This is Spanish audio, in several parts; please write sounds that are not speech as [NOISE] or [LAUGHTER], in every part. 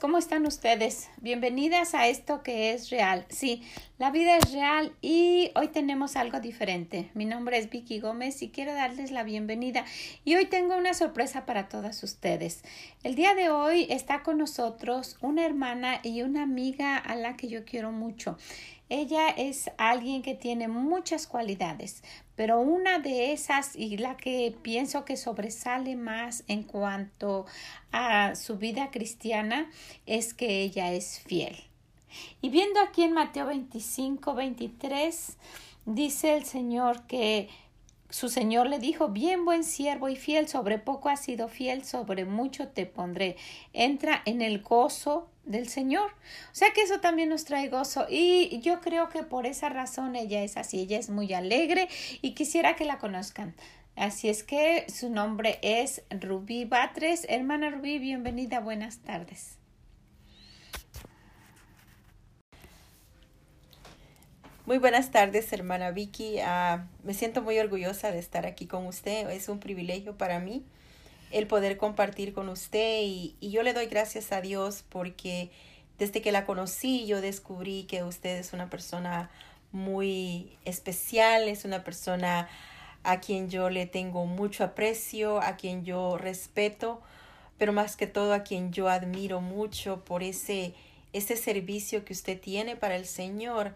¿cómo están ustedes? Bienvenidas a esto que es real. Sí, la vida es real y hoy tenemos algo diferente. Mi nombre es Vicky Gómez y quiero darles la bienvenida. Y hoy tengo una sorpresa para todas ustedes. El día de hoy está con nosotros una hermana y una amiga a la que yo quiero mucho. Ella es alguien que tiene muchas cualidades, pero una de esas y la que pienso que sobresale más en cuanto a su vida cristiana es que ella es fiel. Y viendo aquí en Mateo 25, 23, dice el Señor que su señor le dijo, bien buen siervo y fiel, sobre poco has sido fiel, sobre mucho te pondré. Entra en el gozo del Señor. O sea que eso también nos trae gozo y yo creo que por esa razón ella es así, ella es muy alegre y quisiera que la conozcan. Así es que su nombre es Rubí Batres. Hermana Rubí, bienvenida, buenas tardes. Muy buenas tardes, hermana Vicky. Ah, me siento muy orgullosa de estar aquí con usted. Es un privilegio para mí el poder compartir con usted y, y, yo le doy gracias a Dios porque desde que la conocí yo descubrí que usted es una persona muy especial, es una persona a quien yo le tengo mucho aprecio, a quien yo respeto, pero más que todo a quien yo admiro mucho por ese, ese servicio que usted tiene para el Señor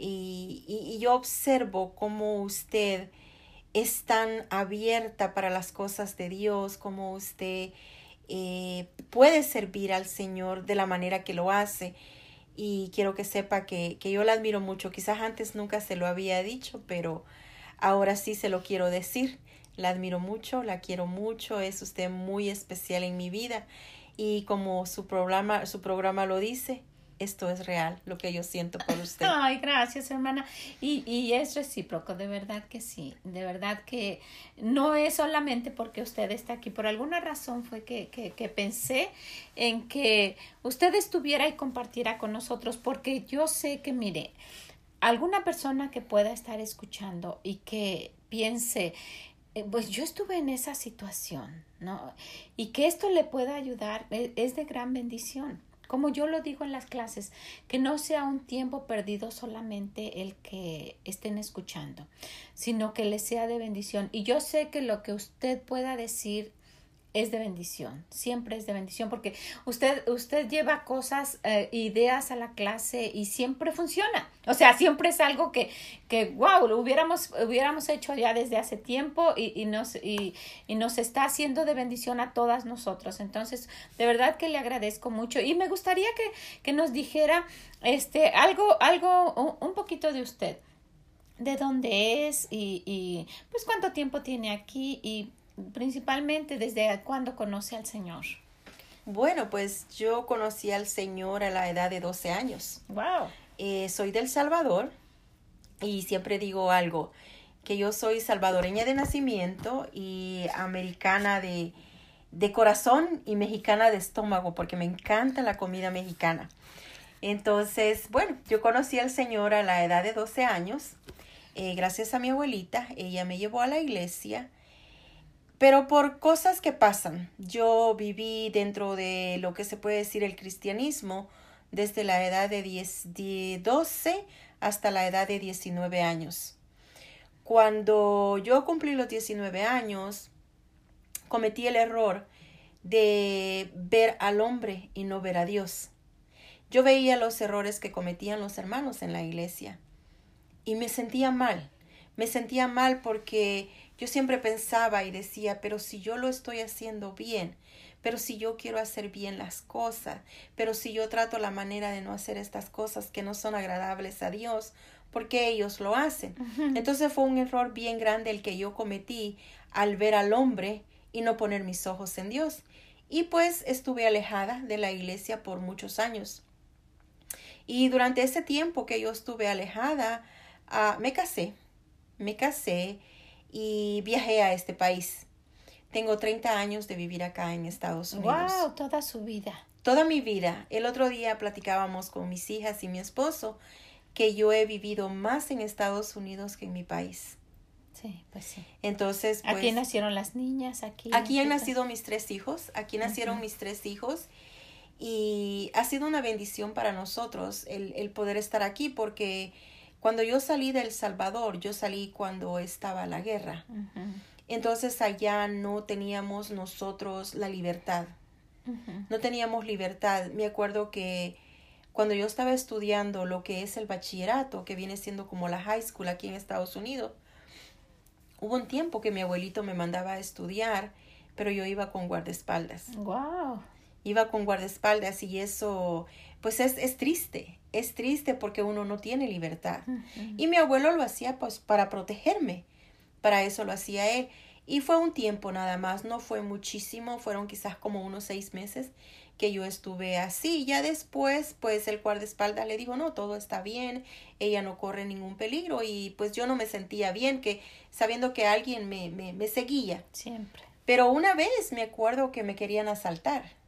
y, y, yo observo cómo usted es tan abierta para las cosas de Dios, cómo usted eh, puede servir al Señor de la manera que lo hace. Y quiero que sepa que, que yo la admiro mucho. Quizás antes nunca se lo había dicho, pero ahora sí se lo quiero decir. La admiro mucho, la quiero mucho, es usted muy especial en mi vida. Y como su programa, su programa lo dice, esto es real, lo que yo siento por usted. [LAUGHS] Ay, gracias, hermana. Y, y es recíproco, de verdad que sí. De verdad que no es solamente porque usted está aquí. Por alguna razón fue que, que, que pensé en que usted estuviera y compartiera con nosotros, porque yo sé que, mire, alguna persona que pueda estar escuchando y que piense, eh, pues yo estuve en esa situación, ¿no? Y que esto le pueda ayudar e, es de gran bendición como yo lo digo en las clases, que no sea un tiempo perdido solamente el que estén escuchando, sino que les sea de bendición. Y yo sé que lo que usted pueda decir es de bendición, siempre es de bendición, porque usted, usted lleva cosas, eh, ideas a la clase y siempre funciona. O sea, siempre es algo que, que wow, lo hubiéramos, hubiéramos hecho ya desde hace tiempo y, y nos, y, y, nos está haciendo de bendición a todas nosotros. Entonces, de verdad que le agradezco mucho y me gustaría que, que nos dijera este, algo, algo, un poquito de usted de dónde es y, y, pues cuánto tiempo tiene aquí y principalmente desde cuándo conoce al Señor. Bueno, pues yo conocí al Señor a la edad de 12 años. Wow. Eh, soy del Salvador y siempre digo algo, que yo soy salvadoreña de nacimiento y americana de, de corazón y mexicana de estómago, porque me encanta la comida mexicana. Entonces, bueno, yo conocí al Señor a la edad de 12 años, eh, gracias a mi abuelita, ella me llevó a la iglesia pero por cosas que pasan, yo viví dentro de lo que se puede decir el cristianismo desde la edad de, 10, de 12 hasta la edad de 19 años. Cuando yo cumplí los 19 años, cometí el error de ver al hombre y no ver a Dios. Yo veía los errores que cometían los hermanos en la iglesia y me sentía mal. Me sentía mal porque yo siempre pensaba y decía, pero si yo lo estoy haciendo bien, pero si yo quiero hacer bien las cosas, pero si yo trato la manera de no hacer estas cosas que no son agradables a Dios, ¿por qué ellos lo hacen? Entonces fue un error bien grande el que yo cometí al ver al hombre y no poner mis ojos en Dios. Y pues estuve alejada de la iglesia por muchos años. Y durante ese tiempo que yo estuve alejada, uh, me casé. Me casé y viajé a este país. Tengo 30 años de vivir acá en Estados Unidos. ¡Wow! Toda su vida. Toda mi vida. El otro día platicábamos con mis hijas y mi esposo que yo he vivido más en Estados Unidos que en mi país. Sí, pues sí. Entonces, pues, Aquí nacieron las niñas, aquí. Aquí han nacido mis tres hijos, aquí nacieron mis tres hijos Y ha sido una bendición para nosotros el, el poder estar aquí porque cuando yo salí de El Salvador, yo salí cuando estaba la guerra. Entonces allá no teníamos nosotros la libertad. No teníamos libertad. Me acuerdo que cuando yo estaba estudiando lo que es el bachillerato, que viene siendo como la high school aquí en Estados Unidos, hubo un tiempo que mi abuelito me mandaba a estudiar, pero yo iba con guardaespaldas. Wow. Iba con guardaespaldas y eso, pues es, es triste, es triste porque uno no tiene libertad. Y mi abuelo lo hacía pues para protegerme, para eso lo hacía él. Y fue un tiempo nada más, no fue muchísimo, fueron quizás como unos seis meses que yo estuve así. Ya después, pues el guardaespaldas le dijo, no, todo está bien, ella no corre ningún peligro y pues yo no me sentía bien que sabiendo que alguien me, me, me seguía. Siempre. Pero una vez me acuerdo que me querían asaltar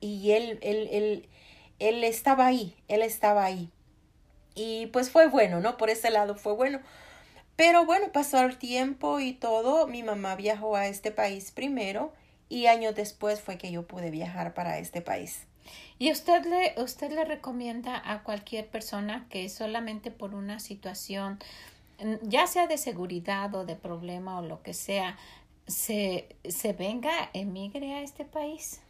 y él, él, él, él estaba ahí, él estaba ahí. Y pues fue bueno, ¿no? Por ese lado fue bueno. Pero bueno, pasó el tiempo y todo. Mi mamá viajó a este país primero y años después fue que yo pude viajar para este país. ¿Y usted le, usted le recomienda a cualquier persona que solamente por una situación, ya sea de seguridad o de problema o lo que sea, se, se venga, emigre a este país?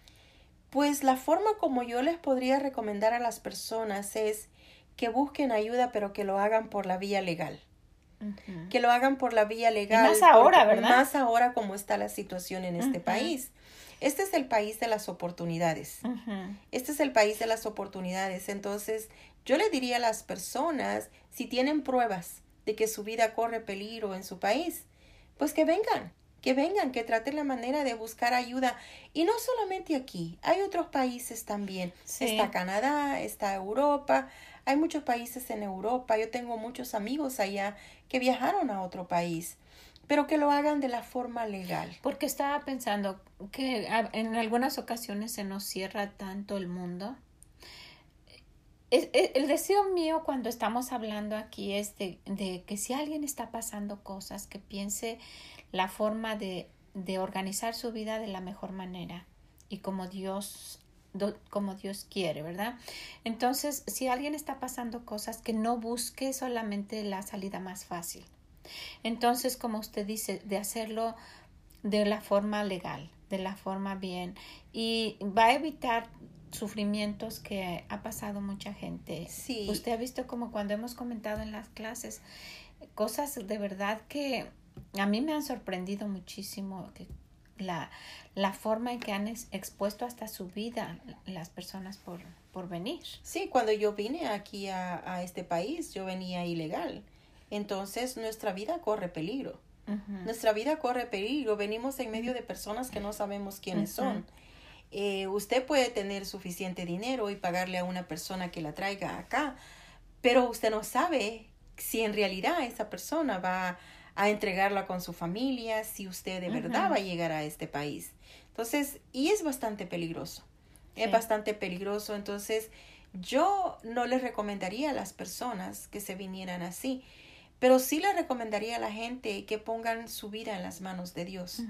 Pues la forma como yo les podría recomendar a las personas es que busquen ayuda, pero que lo hagan por la vía legal. Que lo hagan por la vía legal. más ahora, ¿verdad? Más ahora como está la situación en este país. Este es el país de las oportunidades. Este es el país de las oportunidades. Entonces, yo le diría a las personas, si tienen pruebas de que su vida corre peligro en su país, pues que vengan, que vengan, que traten la manera de buscar ayuda. Y no solamente aquí, hay otros países también. Está Canadá, está Europa, hay muchos países en Europa. Yo tengo muchos amigos allá que viajaron a otro país, pero que lo hagan de la forma legal. Porque estaba pensando que en algunas ocasiones se nos cierra tanto el mundo. El deseo mío cuando estamos hablando aquí es de, de que si alguien está pasando cosas, que piense la forma de, de organizar su vida de la mejor manera y como Dios como Dios quiere, ¿verdad? Entonces, si alguien está pasando cosas, que no busque solamente la salida más fácil. Entonces, como usted dice, de hacerlo de la forma legal, de la forma bien, y va a evitar sufrimientos que ha pasado mucha gente. Sí. Usted ha visto como cuando hemos comentado en las clases, cosas de verdad que a mí me han sorprendido muchísimo, que la, la forma en que han expuesto hasta su vida las personas por, por venir. Sí, cuando yo vine aquí a, a, este país, yo venía ilegal. Entonces nuestra vida corre peligro. Nuestra vida corre peligro. Venimos en medio de personas que no sabemos quiénes son. Eh, usted puede tener suficiente dinero y pagarle a una persona que la traiga acá, pero usted no sabe si en realidad esa persona va a entregarla con su familia, si usted de verdad va a llegar a este país. Entonces, y es bastante peligroso. Es bastante peligroso. Entonces, yo no les recomendaría a las personas que se vinieran así, pero sí les recomendaría a la gente que pongan su vida en las manos de Dios.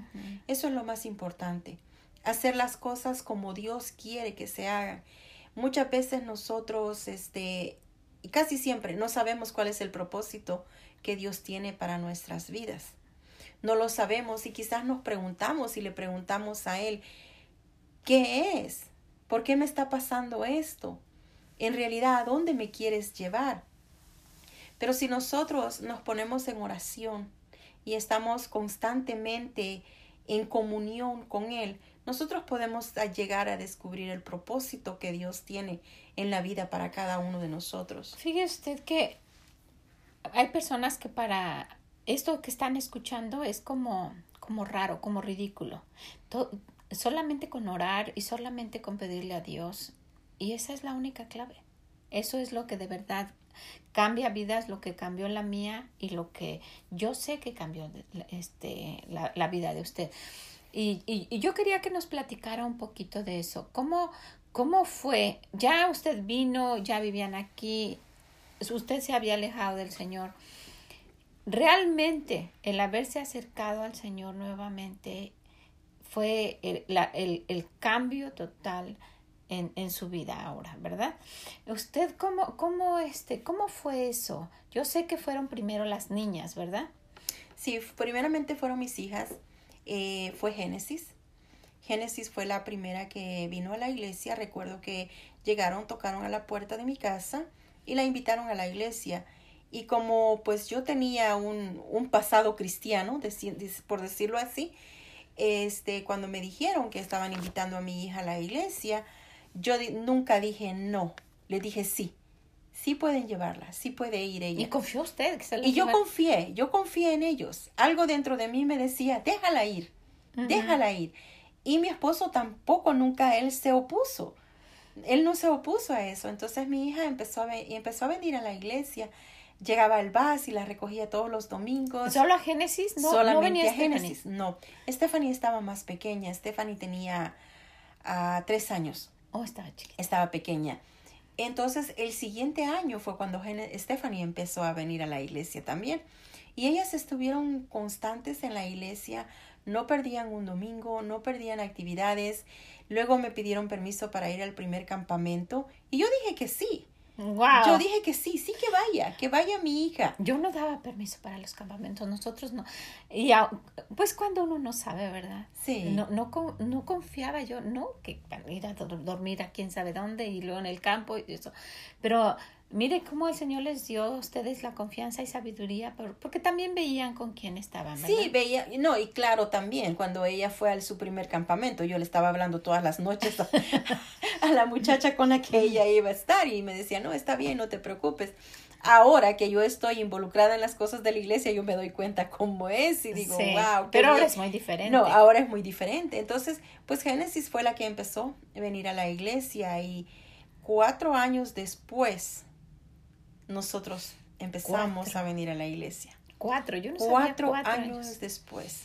Eso es lo más importante. Hacer las cosas como Dios quiere que se hagan. Muchas veces nosotros, este, y casi siempre no sabemos cuál es el propósito que Dios tiene para nuestras vidas. No lo sabemos y quizás nos preguntamos y le preguntamos a Él, ¿qué es? ¿Por qué me está pasando esto? En realidad, ¿a dónde me quieres llevar? Pero si nosotros nos ponemos en oración y estamos constantemente en comunión con Él, nosotros podemos llegar a descubrir el propósito que Dios tiene en la vida para cada uno de nosotros. Fíjese usted que hay personas que para esto que están escuchando es como, como raro, como ridículo. solamente con orar y solamente con pedirle a Dios. Y esa es la única clave. Eso es lo que de verdad cambia vidas, lo que cambió la mía y lo que yo sé que cambió este, la, la vida de usted. Y, y, y, yo quería que nos platicara un poquito de eso. ¿Cómo, ¿Cómo fue? Ya usted vino, ya vivían aquí, usted se había alejado del Señor. Realmente el haberse acercado al Señor nuevamente fue el, el, el cambio total en, en, su vida ahora, ¿verdad? ¿Usted cómo, cómo, este, cómo fue eso? Yo sé que fueron primero las niñas, ¿verdad? Sí, primeramente fueron mis hijas. Eh, fue Génesis. Génesis fue la primera que vino a la iglesia. Recuerdo que llegaron, tocaron a la puerta de mi casa y la invitaron a la iglesia. Y como pues yo tenía un, un pasado cristiano, por decirlo así, este, cuando me dijeron que estaban invitando a mi hija a la iglesia, yo nunca dije no, le dije sí. Sí pueden llevarla, sí puede ir ella. ¿Y confió usted? y yo confié, yo confié en ellos. Algo dentro de mí me decía, déjala ir, déjala ir. Y mi esposo tampoco nunca él se opuso. Él no se opuso a eso. Entonces mi hija empezó a, empezó a venir a la iglesia. Llegaba al bus y la recogía todos los domingos. ¿Solo a Génesis? No, Solamente venía a Génesis. No. Stephanie estaba más pequeña. Stephanie tenía uh, tres años. Oh, estaba chiquita. Estaba pequeña. Entonces, el siguiente año fue cuando Stephanie empezó a venir a la iglesia también. Y ellas estuvieron constantes en la iglesia, no perdían un domingo, no perdían actividades. Luego me pidieron permiso para ir al primer campamento y yo dije que sí. Yo dije que sí, sí que vaya, que vaya mi hija. Yo no daba permiso para los campamentos, nosotros no. Y pues cuando uno no sabe, ¿verdad? Sí. No, no, no confiaba yo, no, que ir a dormir a quién sabe dónde y luego en el campo y eso. Pero Mire cómo el Señor les dio a ustedes la confianza y sabiduría, porque también veían con quién estaban. ¿verdad? Sí, veía, no, y claro también, cuando ella fue a su primer campamento, yo le estaba hablando todas las noches [LAUGHS] a, la muchacha con la que ella iba a estar y me decía, no, está bien, no te preocupes. Ahora que yo estoy involucrada en las cosas de la iglesia, yo me doy cuenta cómo es y digo, wow. Pero ahora es muy diferente. No, ahora es muy diferente. Entonces, pues Génesis fue la que empezó a venir a la iglesia y cuatro años después, nosotros empezamos a venir a la iglesia. Cuatro, yo no cuatro, cuatro años, después.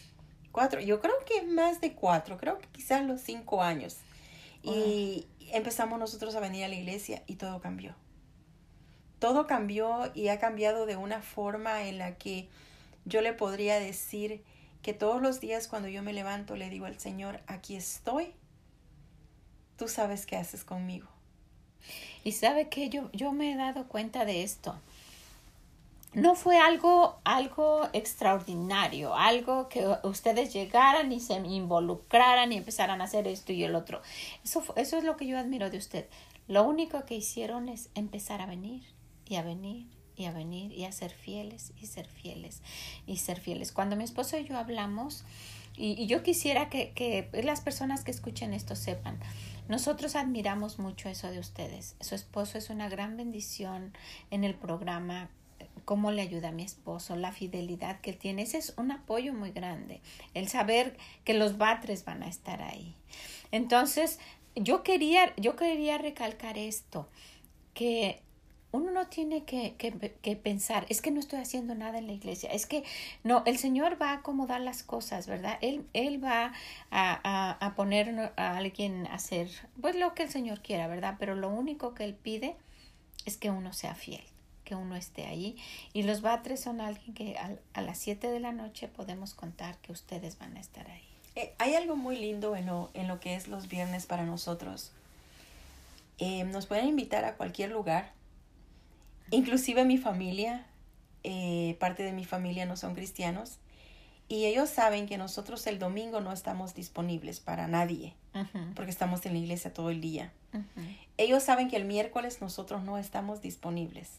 Cuatro, yo creo que más de cuatro, creo que quizás los cinco años. Y empezamos nosotros a venir a la iglesia y todo cambió. Todo cambió y ha cambiado de una forma en la que yo le podría decir que todos los días cuando yo me levanto le digo al Señor, aquí estoy, tú sabes qué haces conmigo. Y sabe que yo, yo me he dado cuenta de esto. No fue algo, algo extraordinario, algo que ustedes llegaran y se involucraran y empezaran a hacer esto y el otro. Eso, eso es lo que yo admiro de usted. Lo único que hicieron es empezar a venir y a venir y a venir y a ser fieles y ser fieles y ser fieles. Cuando mi esposo y yo hablamos, y, yo quisiera que, que las personas que escuchen esto sepan, nosotros admiramos mucho eso de ustedes. Su esposo es una gran bendición en el programa cómo le ayuda a mi esposo, la fidelidad que tiene. Ese es un apoyo muy grande, el saber que los batres van a estar ahí. Entonces, yo quería, yo quería recalcar esto, que uno no tiene que, que, pensar, es que no estoy haciendo nada en la iglesia, es que no, el Señor va a acomodar las cosas, ¿verdad? Él, él va a, a, poner a alguien a hacer pues lo que el Señor quiera, ¿verdad? Pero lo único que Él pide es que uno sea fiel, que uno esté ahí. Y los batres son alguien que a, las 7 de la noche podemos contar que ustedes van a estar ahí. Eh, hay algo muy lindo en lo, en lo que es los viernes para nosotros. Eh, nos pueden invitar a cualquier lugar Inclusive mi familia, eh, parte de mi familia no son cristianos y ellos saben que nosotros el domingo no estamos disponibles para nadie porque estamos en la iglesia todo el día. Ellos saben que el miércoles nosotros no estamos disponibles.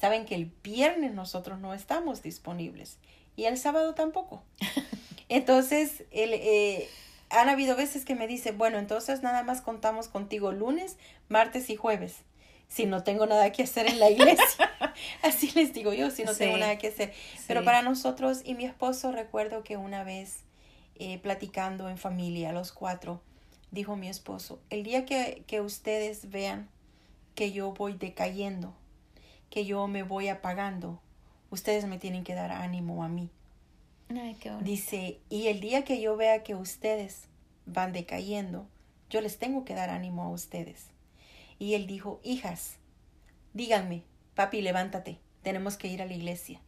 Saben que el viernes nosotros no estamos disponibles y el sábado tampoco. [LAUGHS] Entonces, el, eh, han habido veces que me dicen, bueno, entonces nada más contamos contigo lunes, martes y jueves si no tengo nada que hacer en la iglesia. [LAUGHS] Así les digo yo, si no tengo nada que hacer. Pero para nosotros y mi esposo recuerdo que una vez eh, platicando en familia, los cuatro, dijo mi esposo, el día que, que ustedes vean que yo voy decayendo, que yo me voy apagando, ustedes me tienen que dar ánimo a mí. Dice, y el día que yo vea que ustedes van decayendo, yo les tengo que dar ánimo a ustedes. Y él dijo, hijas, díganme, papi, levántate, tenemos que ir a la iglesia.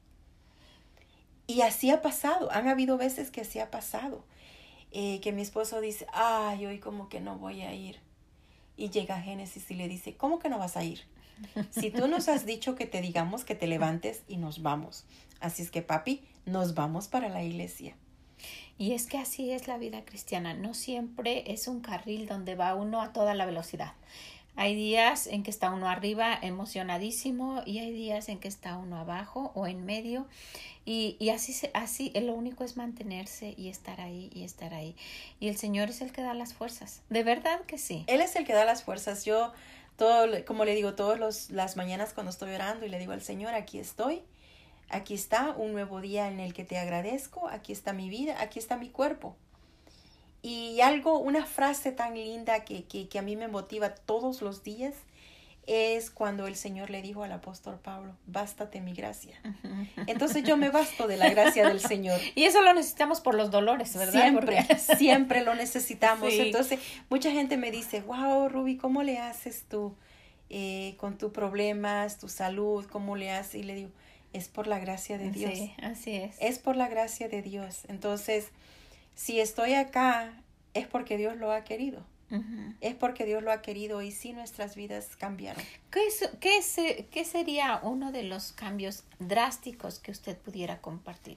Y así ha pasado, han habido veces que así ha pasado, eh, que mi esposo dice, ay, hoy como que no voy a ir. y llega Génesis y le dice, ¿cómo que no vas a ir? Si tú nos has dicho que te digamos que te levantes y nos vamos. Así es que, papi, nos vamos para la iglesia. Y es que así es la vida cristiana. No siempre es un carril donde va uno a toda la velocidad. Hay días en que está uno arriba emocionadísimo y hay días en que está uno abajo o en medio y, y así, así lo único es mantenerse y estar ahí y estar ahí. Y el Señor es el que da las fuerzas. De verdad que sí. Él es el que da las fuerzas. Yo, todo, como le digo, todas las mañanas cuando estoy orando y le digo al Señor, aquí estoy. Aquí está un nuevo día en el que te agradezco. Aquí está mi vida. Aquí está mi cuerpo. Y algo, una frase tan linda que, que, que, a mí me motiva todos los días es cuando el Señor le dijo al apóstol Pablo, bástate mi gracia. Entonces yo me basto de la gracia del [LAUGHS] Señor. Y eso lo necesitamos por los dolores, ¿verdad? Siempre, [LAUGHS] siempre lo necesitamos. Entonces mucha gente me dice, wow, Ruby, ¿cómo le haces tú eh, con tus problemas, tu salud? ¿Cómo le haces? Y le digo, es por la gracia de Dios. Sí, así es. Es por la gracia de Dios. Entonces, si estoy acá, es porque Dios lo ha querido. Es porque Dios lo ha querido y sí nuestras vidas cambiaron. ¿Qué, qué, ¿Qué sería uno de los cambios drásticos que usted pudiera compartir?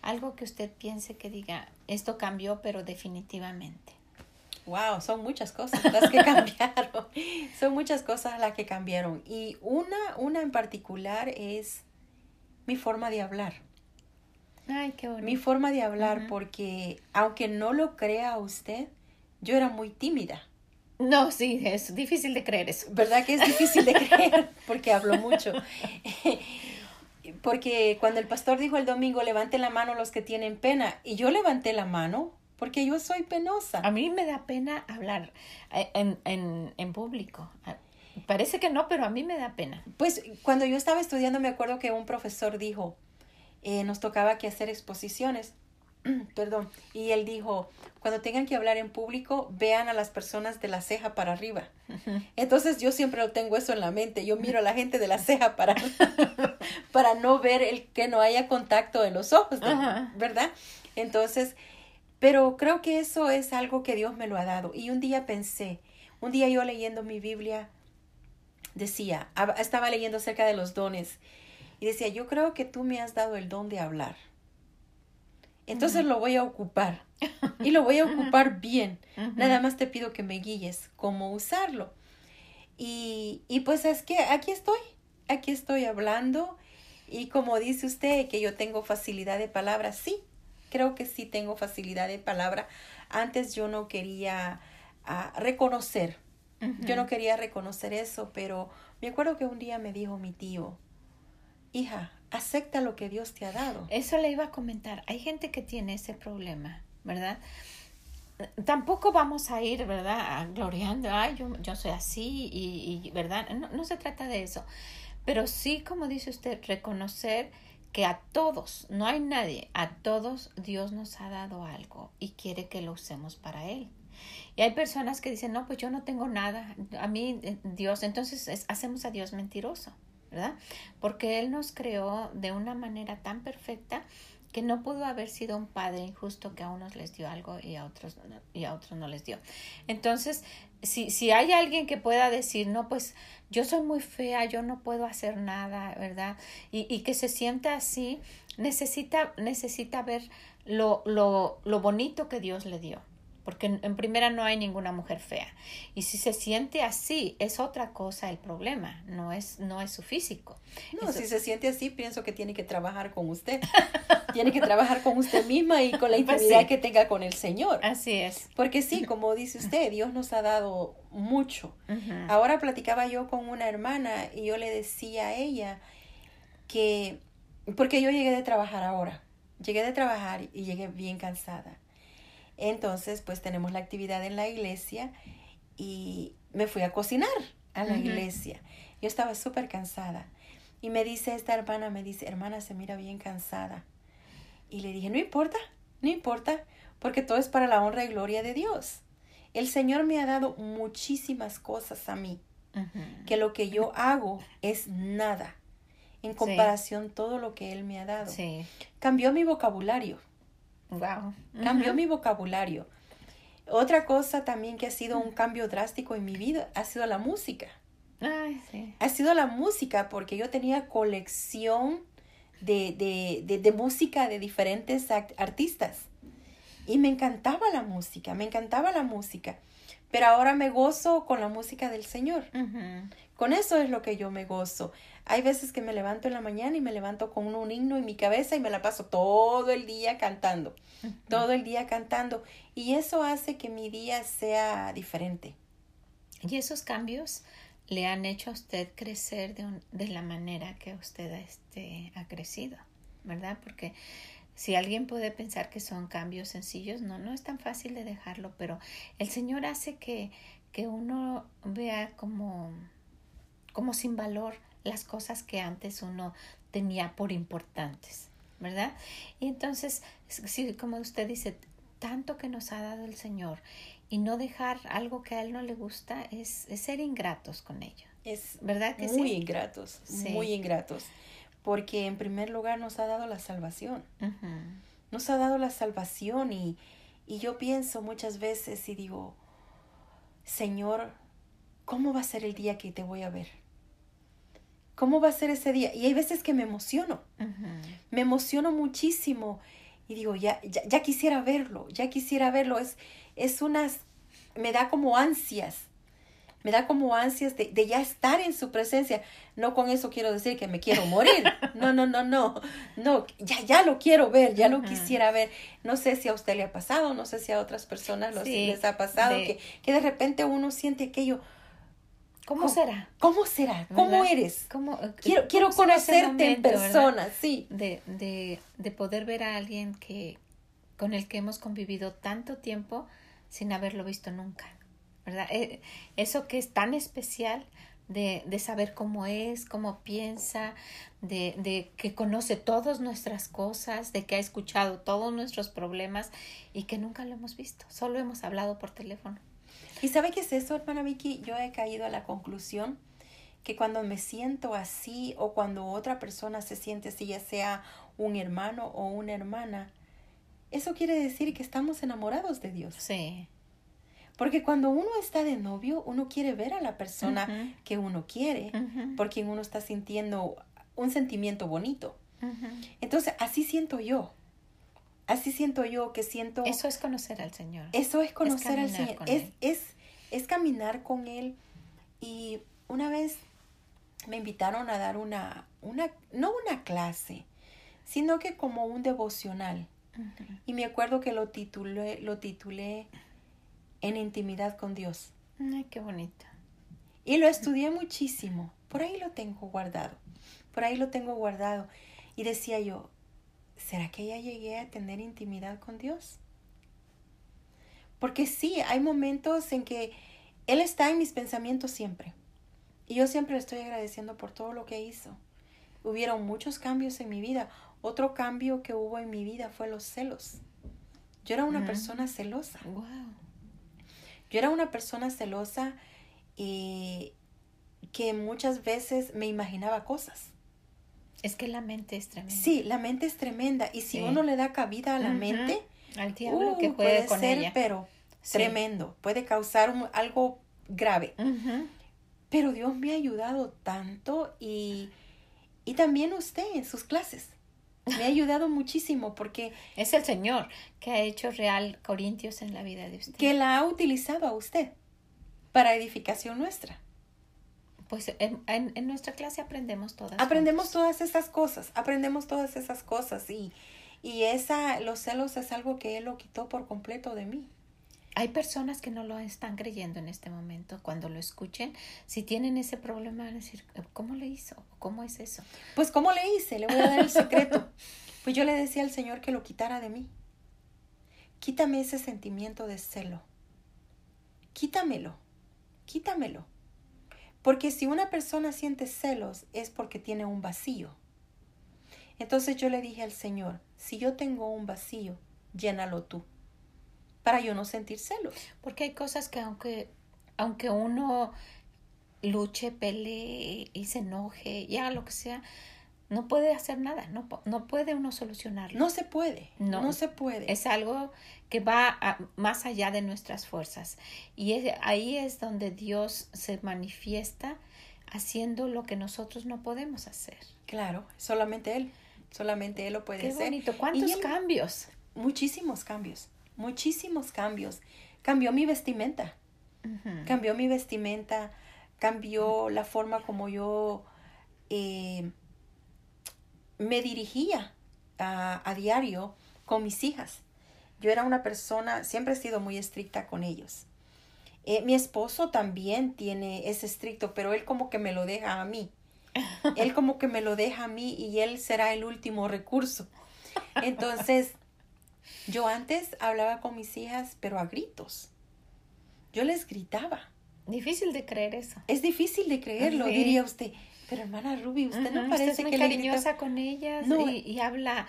Algo que usted piense que diga, esto cambió, pero definitivamente. Wow, son muchas cosas las que [LAUGHS] cambiaron. son muchas cosas las que cambiaron. Y una, una en particular es mi forma de hablar. Ay, qué bonito. Mi forma de hablar, porque aunque no lo crea usted, yo era muy tímida. No, sí, es difícil de creer eso. ¿Verdad que es difícil de [LAUGHS] creer? Porque hablo mucho. [LAUGHS] porque cuando el pastor dijo el domingo, levanten la mano los que tienen pena, y yo levanté la mano porque yo soy penosa. A mí me da pena hablar eh, en, en, en público. Ah, parece que no, pero a mí me da pena. Pues cuando yo estaba estudiando me acuerdo que un profesor dijo, eh, nos tocaba que hacer exposiciones, [CLEARS THROAT] perdón, y él dijo, cuando tengan que hablar en público, vean a las personas de la ceja para arriba. Entonces yo siempre lo tengo eso en la mente, yo miro a la gente de la [LAUGHS] ceja para, [LAUGHS] para no ver el que no haya contacto en los ojos, ¿verdad? Entonces, pero creo que eso es algo que Dios me lo ha dado. Y un día pensé, un día yo leyendo mi Biblia, decía, estaba leyendo acerca de los dones y decía, yo creo que tú me has dado el don de hablar. Entonces lo voy a ocupar [LAUGHS] y lo voy a ocupar bien. Nada más te pido que me guíes cómo usarlo. Y, y pues es que aquí estoy, aquí estoy hablando y como dice usted que yo tengo facilidad de palabra, sí, creo que sí tengo facilidad de palabra. Antes yo no quería ah, reconocer, yo no quería reconocer eso, pero me acuerdo que un día me dijo mi tío, hija, acepta lo que Dios te ha dado. Eso le iba a comentar. Hay gente que tiene ese problema, ¿verdad? Tampoco vamos a ir, ¿verdad? Gloriando, ay, yo, yo soy así y, ¿verdad? No, no se trata de eso. Pero sí, como dice usted, reconocer que a todos, no hay nadie, a todos Dios nos ha dado algo y quiere que lo usemos para Él. Y hay personas que dicen, no, pues yo no tengo nada, a mí eh, Dios, entonces hacemos a Dios mentiroso. ¿Verdad? Porque Él nos creó de una manera tan perfecta que no pudo haber sido un padre injusto que a unos les dio algo y a otros, y a otros no les dio. Entonces, si, si hay alguien que pueda decir, no, pues yo soy muy fea, yo no puedo hacer nada, ¿verdad? Y, y que se sienta así, necesita, necesita ver lo, lo, lo bonito que Dios le dio porque en, primera no hay ninguna mujer fea. Y si se siente así, es otra cosa el problema, no es, no es su físico. No, si se siente así, pienso que tiene que trabajar con usted. [LAUGHS] tiene que trabajar con usted misma y con la pues intimidad que tenga con el Señor. Así es. Porque sí, [LAUGHS] como dice usted, Dios nos ha dado mucho. Ahora platicaba yo con una hermana y yo le decía a ella que, porque yo llegué de trabajar ahora, llegué de trabajar y llegué bien cansada entonces, pues tenemos la actividad en la iglesia y me fui a cocinar a la iglesia. Yo estaba súper cansada. Y me dice esta hermana, me dice, hermana, se mira bien cansada. Y le dije, no importa, no importa, porque todo es para la honra y gloria de Dios. El Señor me ha dado muchísimas cosas a mí, que lo que yo hago es nada en comparación todo lo que Él me ha dado. Cambió mi vocabulario. Wow. Cambió mi vocabulario. Otra cosa también que ha sido un cambio drástico en mi vida ha sido la música. Ay, sí. Ha sido la música porque yo tenía colección de, de, de, de música de diferentes artistas. Y me encantaba la música, me encantaba la música. Pero ahora me gozo con la música del Señor. Con eso es lo que yo me gozo. Hay veces que me levanto en la mañana y me levanto con un himno en mi cabeza y me la paso todo el día cantando. Todo el día cantando. Y eso hace que mi día sea diferente. Y esos cambios le han hecho a usted crecer de, un- de la manera que usted este, ha crecido, ¿verdad? Porque si alguien puede pensar que son cambios sencillos, no, no es tan fácil de dejarlo, pero el Señor hace que, que uno vea como, como sin valor las cosas que antes uno tenía por importantes, ¿verdad? Y entonces, sí, como usted dice, tanto que nos ha dado el Señor y no dejar algo que a Él no le gusta es, es ser ingratos con ello, Es ¿verdad que muy sí? ingratos, Sí. muy ingratos. Porque en primer lugar nos ha dado la salvación. Nos ha dado la salvación y, y yo pienso muchas veces y digo, Señor, ¿cómo va a ser el día que te voy a ver? ¿Cómo va a ser ese día? Y hay veces que me emociono, me emociono muchísimo y digo, ya, ya, ya quisiera verlo, ya quisiera verlo. Es, es unas, me da como ansias, me da como ansias de, de ya estar en su presencia. No con eso quiero decir que me quiero morir. [LAUGHS] No, no, no, no. No, ya, ya lo quiero ver, ya lo quisiera ver. No sé si a usted le ha pasado, no sé si a otras personas los- Sí, les ha pasado, de- que, que de repente uno siente aquello. ¿Cómo ¿Cómo? será? ¿Cómo será? ¿Cómo ¿Verdad? eres? ¿Cómo, Quiero, quiero cómo conocerte en persona, sí. de, de, de poder ver a alguien que con el que hemos convivido tanto tiempo sin haberlo visto nunca, ¿verdad? Eh, Eso que es tan especial de, de saber cómo es, cómo piensa, de, de que conoce todas nuestras cosas, de que ha escuchado todos nuestros problemas y que nunca lo hemos visto, solo hemos hablado por teléfono. ¿Y sabe qué es eso, hermana Vicky? Yo he caído a la conclusión que cuando me siento así o cuando otra persona se siente así, ya sea un hermano o una hermana, eso quiere decir que estamos enamorados de Dios. Sí. Porque cuando uno está de novio, uno quiere ver a la persona que uno quiere, Ujú. por quien uno está sintiendo un sentimiento bonito. Entonces, así siento yo. Así siento yo que siento... Eso es conocer al Señor. Eso es conocer al Señor, es, es, es caminar con Él. Y una vez me invitaron a dar una, una, no una clase, sino que como un devocional. Y me acuerdo que lo titulé, lo titulé En intimidad con Dios. Ay, qué bonito. Y lo estudié muchísimo. Por ahí lo tengo guardado. Por ahí lo tengo guardado. Y decía yo, ¿será que ya llegué a tener intimidad con Dios? Porque sí, hay momentos en que Él está en mis pensamientos siempre. Y yo siempre le estoy agradeciendo por todo lo que hizo. Hubieron muchos cambios en mi vida. Otro cambio que hubo en mi vida fue los celos. Yo era una persona celosa. Wow. Yo era una persona celosa y que muchas veces me imaginaba cosas. Es que la mente es tremenda. Sí, la mente es tremenda y si Sí. uno le da cabida a la mente, Al diablo uh, que juegue puede con ser, ella. pero Sí. tremendo, puede causar un- algo grave. Pero Dios me ha ayudado tanto y, y también usted en sus clases. Me ha ayudado [LAUGHS] muchísimo porque Es el Señor que ha hecho real Corintios en la vida de usted. que la ha utilizado a usted para edificación nuestra. Pues en, en- en nuestra clase aprendemos todas. Aprendemos todas esas cosas, aprendemos todas esas cosas y, y esa, los celos es algo que Él lo quitó por completo de mí. Hay personas que no lo están creyendo en este momento. Cuando lo escuchen, si tienen ese problema, van a decir, ¿cómo le hizo? ¿Cómo es eso? Pues ¿cómo le hice? Le voy a dar el secreto. [LAUGHS] Pues yo le decía al Señor que lo quitara de mí. Quítame ese sentimiento de celo. Quítamelo, quítamelo. Porque si una persona siente celos es porque tiene un vacío. Entonces yo le dije al Señor, si yo tengo un vacío, llénalo tú, para yo no sentir celos. Porque hay cosas que aunque, aunque uno luche, pelee y se enoje, y haga lo que sea, no puede hacer nada, no, no puede uno solucionarlo. No se puede, no, no se puede. Es algo que va más allá de nuestras fuerzas. Y ahí es donde Dios se manifiesta haciendo lo que nosotros no podemos hacer. Claro, solamente Él, solamente Él lo puede Qué hacer. bonito, ¿cuántos cambios? Muchísimos cambios, muchísimos cambios. Cambió mi vestimenta, cambió mi vestimenta, cambió la forma como yo eh, me dirigía a, diario con mis hijas. Yo era una persona, siempre he sido muy estricta con ellos. Eh, mi esposo también tiene, es estricto, pero él como que me lo deja a mí. [LAUGHS] Él como que me lo deja a mí y él será el último recurso. Entonces, [LAUGHS] yo antes hablaba con mis hijas, pero a gritos. Yo les gritaba. Difícil de creer eso. Es difícil de creerlo, diría usted. Pero hermana Ruby, usted no parece usted es muy que cariñosa con ellas no, y, habla.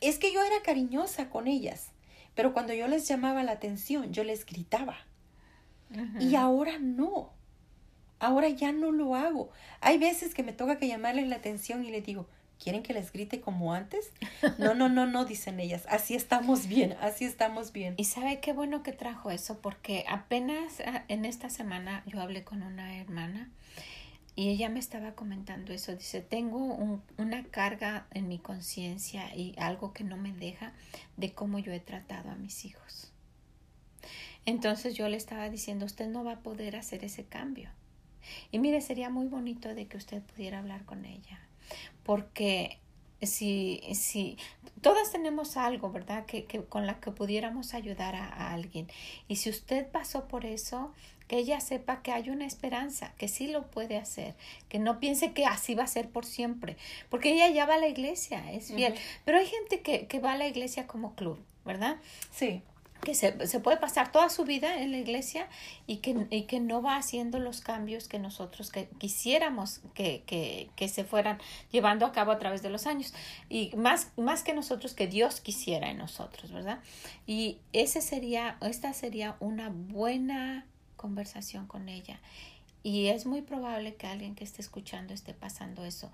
Es que yo era cariñosa con ellas, pero cuando yo les llamaba la atención, yo les gritaba. Y ahora no. Ahora ya no lo hago. Hay veces que me toca que llamarles la atención y les digo, ¿quieren que les grite como antes? No, no, no, no, dicen ellas. Así estamos bien, así estamos bien. Y sabe qué bueno que trajo eso, porque apenas ah, en esta semana yo hablé con una hermana y ella me estaba comentando eso. Dice, tengo una carga en mi conciencia y algo que no me deja de cómo yo he tratado a mis hijos. Entonces yo le estaba diciendo, usted no va a poder hacer ese cambio. Y mire, sería muy bonito de que usted pudiera hablar con ella. Porque si, si todas tenemos algo, ¿verdad? Que, que con la que pudiéramos ayudar a, alguien. Y si usted pasó por eso, que ella sepa que hay una esperanza, que sí lo puede hacer, que no piense que así va a ser por siempre, porque ella ya va a la iglesia, es fiel, pero hay gente que, que va a la iglesia como club, ¿verdad? Sí que se, se, puede pasar toda su vida en la iglesia y que, y que no va haciendo los cambios que nosotros que quisiéramos que, que, que, se fueran llevando a cabo a través de los años. Y más, más que nosotros, que Dios quisiera en nosotros, ¿verdad? Y ese sería, esta sería una buena conversación con ella. Y es muy probable que alguien que esté escuchando esté pasando eso.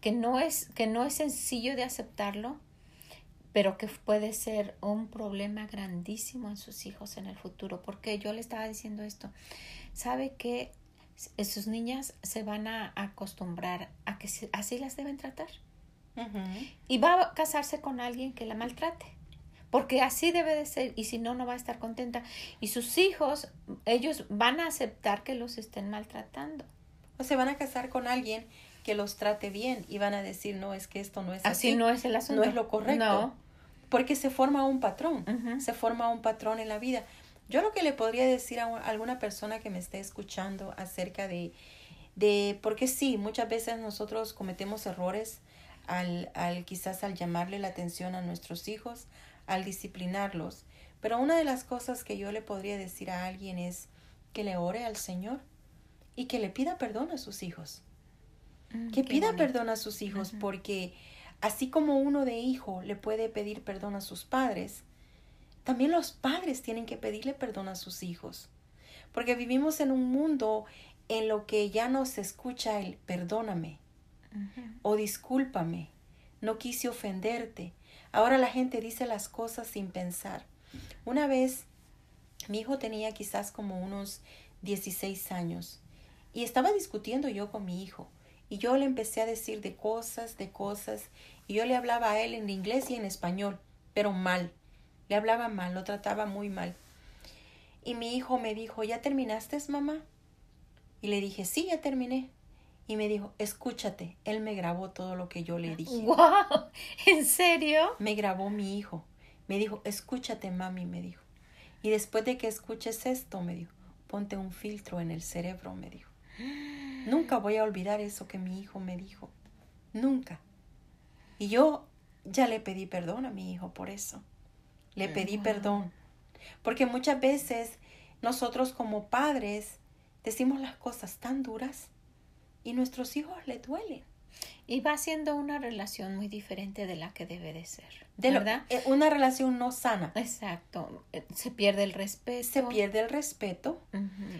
Que no es, que no es sencillo de aceptarlo, pero que puede ser un problema grandísimo en sus hijos en el futuro. Porque yo le estaba diciendo esto. Sabe que sus niñas se van a acostumbrar a que así las deben tratar. Y va a casarse con alguien que la maltrate porque así debe de ser y si no, no va a estar contenta. Y sus hijos, ellos van a aceptar que los estén maltratando. O se van a casar con alguien que los trate bien y van a decir, no, es que esto no es así. Así no es el asunto. No es lo correcto. No. Porque se forma un patrón, se forma un patrón en la vida. Yo lo que le podría decir a alguna persona que me esté escuchando acerca de, de porque sí, muchas veces nosotros cometemos errores al, al quizás al llamarle la atención a nuestros hijos, al disciplinarlos. Pero una de las cosas que yo le podría decir a alguien es que le ore al Señor y que le pida perdón a sus hijos. Mm, que pida perdón a sus hijos porque así como uno de hijo le puede pedir perdón a sus padres, también los padres tienen que pedirle perdón a sus hijos. Porque vivimos en un mundo en lo que ya no se escucha el perdóname o discúlpame, no quise ofenderte, Ahora la gente dice las cosas sin pensar. Una vez mi hijo tenía quizás como unos 16 años y estaba discutiendo yo con mi hijo y yo le empecé a decir de cosas, de cosas y yo le hablaba a él en inglés y en español, pero mal. Le hablaba mal, lo trataba muy mal. Y mi hijo me dijo, ¿ya terminaste, mamá? Y le dije, sí, ya terminé y me dijo, escúchate. Él me grabó todo lo que yo le dije. [LAUGHS] ¡Wow! ¿En serio? Me grabó mi hijo. Me dijo, escúchate, mami, me dijo. Y después de que escuches esto, me dijo, ponte un filtro en el cerebro, me dijo. Nunca voy a olvidar eso que mi hijo me dijo. Nunca. Y yo ya le pedí perdón a mi hijo por eso. Le pedí perdón. Porque muchas veces nosotros como padres decimos las cosas tan duras y nuestros hijos le duelen. Y va siendo una relación muy diferente de la que debe de ser. De ¿Verdad? Eh, una relación no sana. Exacto. Eh, se pierde el respeto. Se pierde el respeto.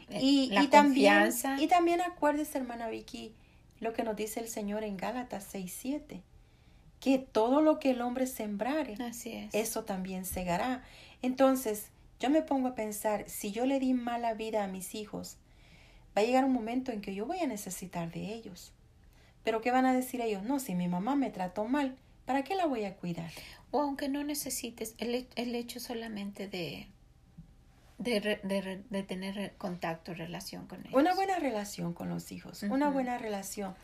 y, la y también, y también acuérdese, hermana Vicky, lo que nos dice el Señor en Gálatas 6:7, que todo lo que el hombre sembrare, Así es. eso también segará. Entonces, yo me pongo a pensar, si yo le di mala vida a mis hijos, va a llegar un momento en que yo voy a necesitar de ellos. Pero ¿qué van a decir ellos? No, si mi mamá me trató mal, ¿para qué la voy a cuidar? O aunque no necesites, el, el hecho solamente de, de, de, tener contacto, relación con ellos. Una buena relación con los hijos, una buena relación.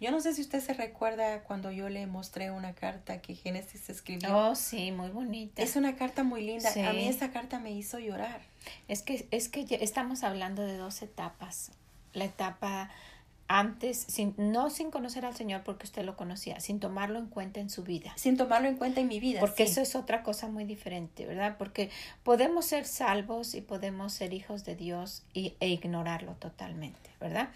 Yo no sé si usted se recuerda cuando yo le mostré una carta que Génesis escribió. Oh, sí, muy bonita. Es una carta muy linda. A mí Sí. esa carta me hizo llorar. Es que, es que ya estamos hablando de dos etapas. La etapa antes, sin, no sin conocer al Señor porque usted lo conocía, sin tomarlo en cuenta en su vida. Sin tomarlo en cuenta en mi vida. Porque sí. eso es otra cosa muy diferente, ¿verdad? Porque podemos ser salvos y podemos ser hijos de Dios y, e ignorarlo totalmente, ¿verdad?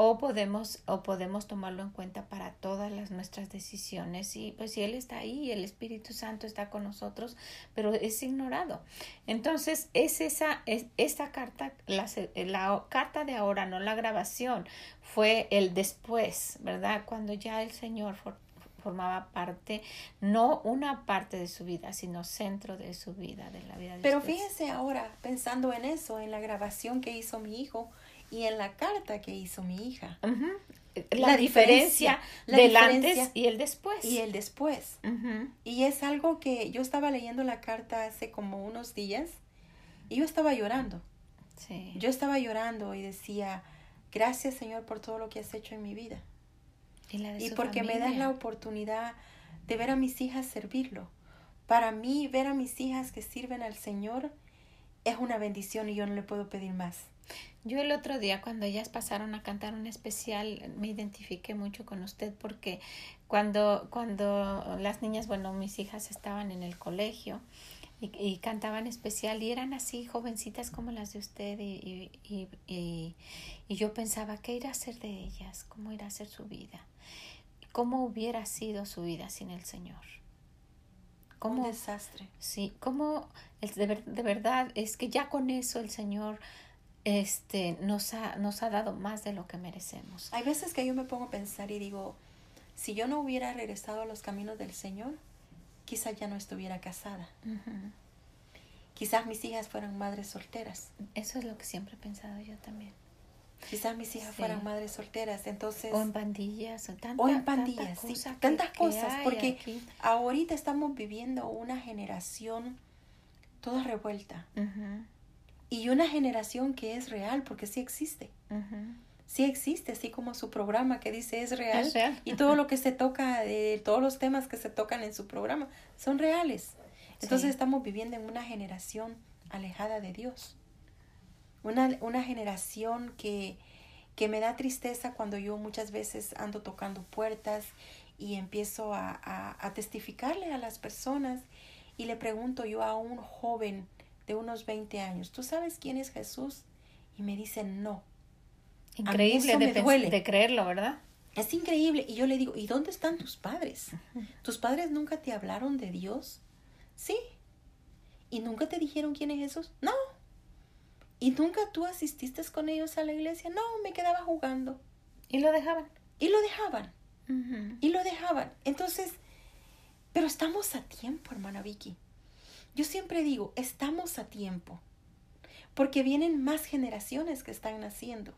O podemos, o podemos tomarlo en cuenta para todas las nuestras decisiones y pues si Él está ahí, el Espíritu Santo está con nosotros, pero es ignorado. Entonces, es esa, es esta carta, la, la carta de ahora, no la grabación, fue el después, ¿verdad? Cuando ya el Señor for- formaba parte, no una parte de su vida, sino centro de su vida, de la vida de Pero ustedes. fíjese ahora, pensando en eso, en la grabación que hizo mi hijo y en la carta que hizo mi hija. La, La diferencia, diferencia, la del diferencia antes y el después. Y el después. Y es algo que yo estaba leyendo la carta hace como unos días y yo estaba llorando. Sí. Yo estaba llorando y decía, gracias Señor por todo lo que has hecho en mi vida. y la de Y su porque me das la oportunidad de ver a mis hijas servirlo. Para mí, ver a mis hijas que sirven al Señor es una bendición y yo no le puedo pedir más. Yo el otro día cuando ellas pasaron a cantar un especial me identifiqué mucho con usted porque cuando cuando las niñas, bueno, mis hijas estaban en el colegio y, y cantaban especial y eran así jovencitas como las de usted y, y, y, yo pensaba qué irá a ser de ellas, cómo irá a ser su vida, cómo hubiera sido su vida sin el Señor. Un ¿Cómo, desastre. Sí, como de, de verdad es que ya con eso el Señor este nos ha nos ha dado más de lo que merecemos. Hay veces que yo me pongo a pensar y digo, si yo no hubiera regresado a los caminos del Señor, quizás ya no estuviera casada. Quizás mis hijas fueran madres solteras. Eso es lo que siempre he pensado yo también. Quizás mis hijas Sí. fueran madres solteras. Entonces, O en pandillas, o, tanta, o en tanta pandillas, sí, que- tantas cosas, porque aquí. ahorita estamos viviendo una generación toda revuelta y una generación que es real porque sí existe. Sí existe, así como su programa que dice es real. Es real. Y todo lo que se toca, de todos los temas que se tocan en su programa, son reales. Entonces Sí. estamos viviendo en una generación alejada de Dios. Una, una generación que, que me da tristeza cuando yo muchas veces ando tocando puertas y empiezo a, a, a testificarle a las personas y le pregunto yo a un joven de unos 20 años, ¿tú sabes quién es Jesús? Y me dice, no. Increíble de, de creerlo, ¿verdad? Es increíble. Y yo le digo, ¿y dónde están tus padres? ¿Tus padres nunca te hablaron de Dios? Sí. ¿Y nunca te dijeron quién es Jesús? No. ¿Y nunca tú asististe con ellos a la iglesia? No, me quedaba jugando. Y lo dejaban. Y lo dejaban. Y lo dejaban. Entonces, pero estamos a tiempo, hermana Vicky. Yo siempre digo, estamos a tiempo. Porque vienen más generaciones que están naciendo.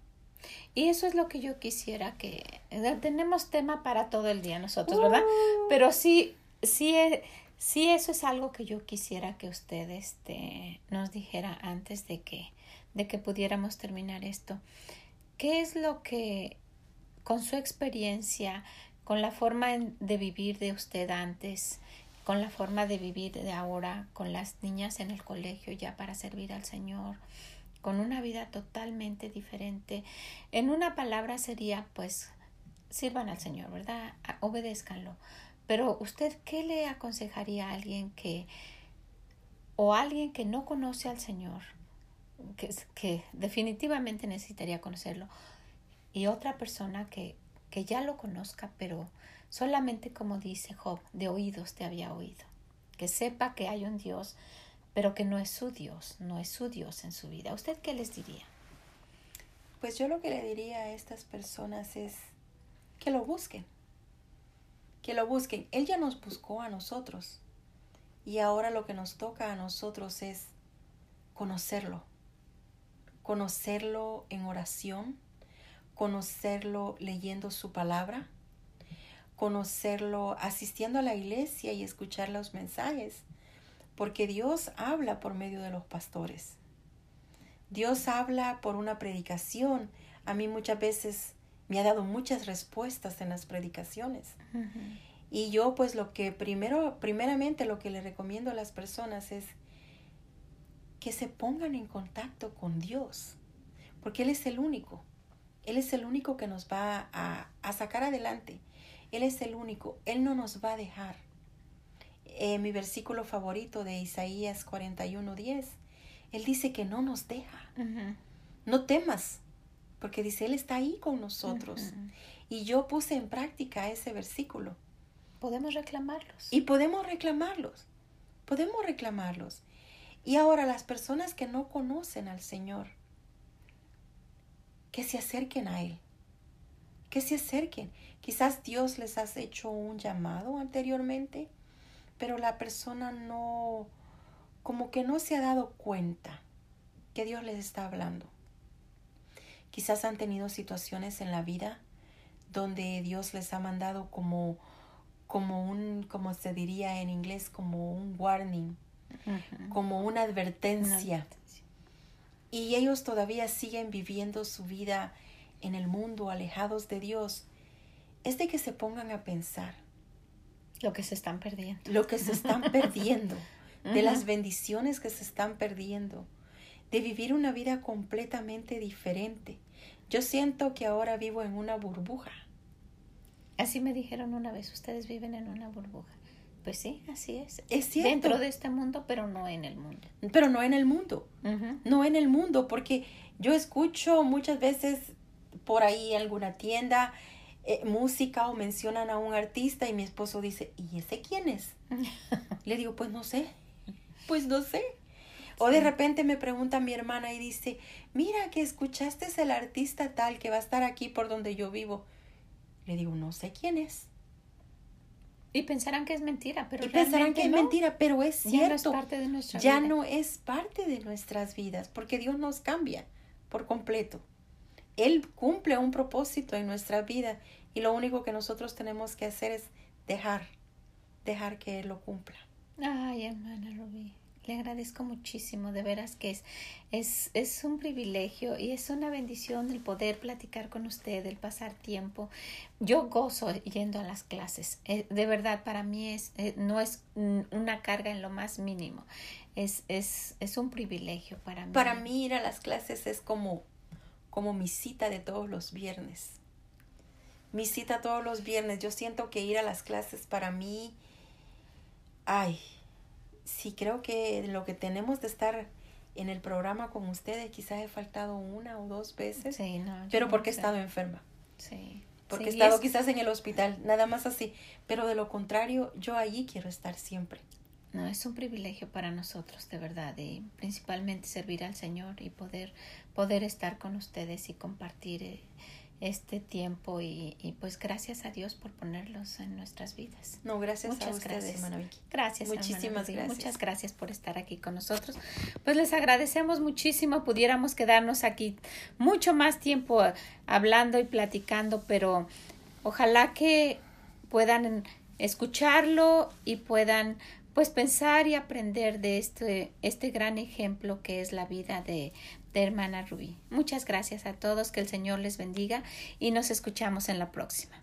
Y eso es lo que yo quisiera que tenemos tema para todo el día nosotros, ¿verdad? Uh. Pero sí, sí, eh, sí eso es algo que yo quisiera que usted este, nos dijera antes de que, de que pudiéramos terminar esto. ¿Qué es lo que, con su experiencia, con la forma de vivir de usted antes, con la forma de vivir de ahora, con las niñas en el colegio ya para servir al Señor, con una vida totalmente diferente. En una palabra sería, pues, sirvan al Señor, ¿verdad? Obedézcanlo. Pero usted, ¿qué le aconsejaría a alguien que, o alguien que no conoce al Señor, que, que definitivamente necesitaría conocerlo, y otra persona que, que ya lo conozca, pero solamente como dice Job, de oídos te había oído, que sepa que hay un Dios, pero que no es su Dios, no es su Dios en su vida. ¿Usted qué les diría? Pues yo lo que le diría a estas personas es, que lo busquen. Que lo busquen. Él ya nos buscó a nosotros. Y ahora lo que nos toca a nosotros es conocerlo. Conocerlo en oración, conocerlo leyendo su palabra, conocerlo asistiendo a la iglesia y escuchar los mensajes, porque Dios habla por medio de los pastores. Dios habla por una predicación. A mí muchas veces me ha dado muchas respuestas en las predicaciones. Y yo pues lo que primero, primeramente lo que le recomiendo a las personas es que se pongan en contacto con Dios, porque Él es el único. Él es el único que nos va a, a sacar adelante. Él es el único. Él no nos va a dejar. Eh, mi versículo favorito de Isaías 41:10, Él dice que no nos deja. No temas, porque dice, Él está ahí con nosotros. Y yo puse en práctica ese versículo. Podemos reclamarlos. Y podemos reclamarlos. Podemos reclamarlos. Y ahora las personas que no conocen al Señor, que se acerquen a Él. Que se acerquen. Quizás Dios les ha hecho un llamado anteriormente, pero la persona no, como que no se ha dado cuenta que Dios les está hablando. Quizás han tenido situaciones en la vida donde Dios les ha mandado como, como un, como se diría en inglés, como un warning, como una advertencia. Y ellos todavía siguen viviendo su vida en el mundo, alejados de Dios. Es de que se pongan a pensar. Lo que se están perdiendo. Lo que se están perdiendo. [LAUGHS] de las bendiciones que se están perdiendo de vivir una vida completamente diferente. Yo siento que ahora vivo en una burbuja. Así me dijeron una vez, ustedes viven en una burbuja. Pues sí, así es. Es cierto. Dentro de este mundo, pero no en el mundo. Pero no en el mundo. No en el mundo, porque yo escucho muchas veces por ahí en alguna tienda eh, música o mencionan a un artista y mi esposo dice, ¿y ese quién es? [LAUGHS] Le digo, pues no sé. Pues no sé. O de repente me pregunta mi hermana y dice, mira que escuchaste el artista tal que va a estar aquí por donde yo vivo. Le digo, no sé quién es. Y pensarán que es mentira, pero y pensarán que es mentira, pero es cierto. Ya no es parte de nuestra ya no es parte de nuestras vidas, porque Dios nos cambia por completo. Él cumple un propósito en nuestra vida y lo único que nosotros tenemos que hacer es dejar, dejar que Él lo cumpla. Ay, hermana Rubí. Le agradezco muchísimo, de veras que es, es, es un privilegio y es una bendición el poder platicar con usted, el pasar tiempo. Yo gozo yendo a las clases. Eh, de verdad, para mí es, eh, no es una carga en lo más mínimo. Es, es, es un privilegio para mí. Para mí ir a las clases es como, como mi cita de todos los viernes. Mi cita todos los viernes. Yo siento que ir a las clases para mí, ay, sí creo que lo que tenemos de estar en el programa con ustedes quizás he faltado una o dos veces, pero porque he estado enferma. Sí. Porque he estado quizás en el hospital, nada más así. Pero de lo contrario, yo allí quiero estar siempre. No, es un privilegio para nosotros, de verdad, y principalmente servir al Señor y poder, poder estar con ustedes y compartir eh, este tiempo y, y, pues gracias a Dios por ponerlos en nuestras vidas. No, gracias Muchas a ustedes, gracias. hermana Vicky. Gracias. Muchísimas hermana. gracias. Muchas gracias por estar aquí con nosotros. Pues les agradecemos muchísimo. Pudiéramos quedarnos aquí mucho más tiempo hablando y platicando, pero ojalá que puedan escucharlo y puedan pues pensar y aprender de este, este gran ejemplo que es la vida de, de Hermana Rubí. Muchas gracias a todos, que el Señor les bendiga y nos escuchamos en la próxima.